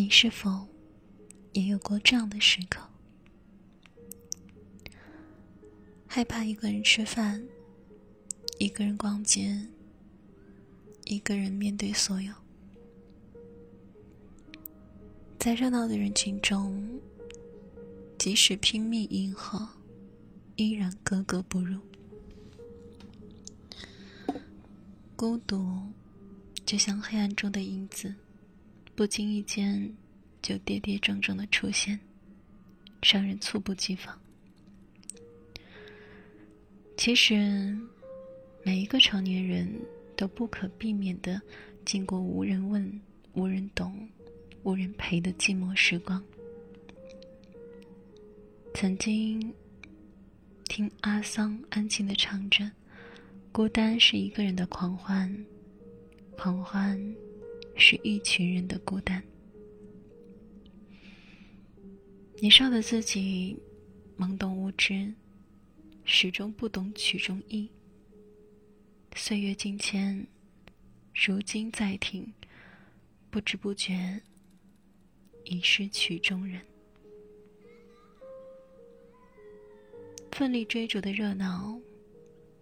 你是否也有过这样的时刻？害怕一个人吃饭，一个人逛街，一个人面对所有，在热闹的人群中，即使拼命迎合，依然格格不入。孤独，就像黑暗中的影子。不经意间，就跌跌撞撞的出现，让人猝不及防。其实，每一个成年人都不可避免的经过无人问、无人懂、无人陪的寂寞时光。曾经听阿桑安静的唱着：“孤单是一个人的狂欢，狂欢。”是一群人的孤单。年少的自己懵懂无知，始终不懂曲中意。岁月境迁，如今再听，不知不觉已是曲中人。奋力追逐的热闹，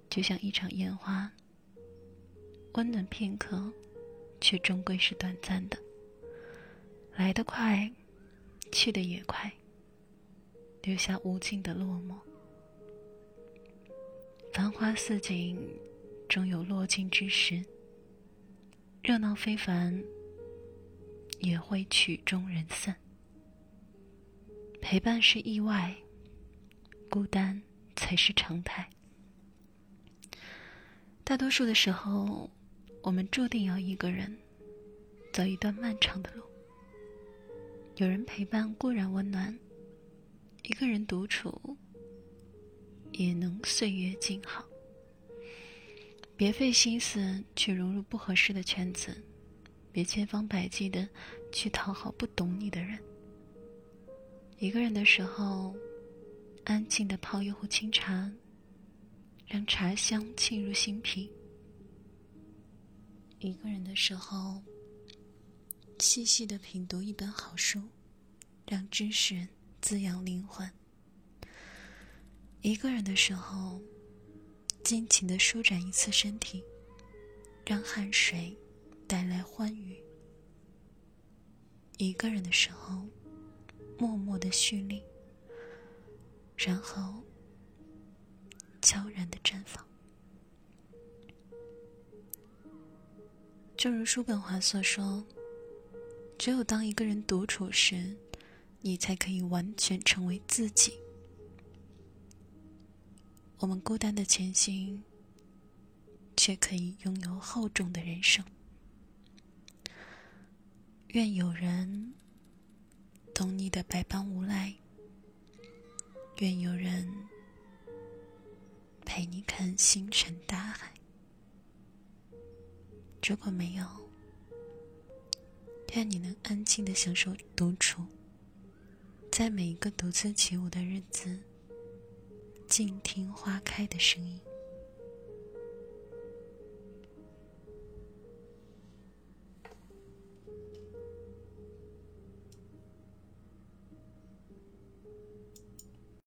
就像一场烟花，温暖片刻。却终归是短暂的，来得快，去得也快，留下无尽的落寞。繁花似锦，终有落尽之时。热闹非凡，也会曲终人散。陪伴是意外，孤单才是常态。大多数的时候。我们注定要一个人走一段漫长的路。有人陪伴固然温暖，一个人独处也能岁月静好。别费心思去融入不合适的圈子，别千方百计的去讨好不懂你的人。一个人的时候，安静的泡一壶清茶，让茶香沁入心脾。一个人的时候，细细的品读一本好书，让知识滋养灵魂；一个人的时候，尽情的舒展一次身体，让汗水带来欢愉；一个人的时候，默默的蓄力，然后悄然的绽放。正如叔本华所说：“只有当一个人独处时，你才可以完全成为自己。”我们孤单的前行，却可以拥有厚重的人生。愿有人懂你的百般无奈，愿有人陪你看星辰大海。如果没有，愿你能安静的享受独处，在每一个独自起舞的日子，静听花开的声音。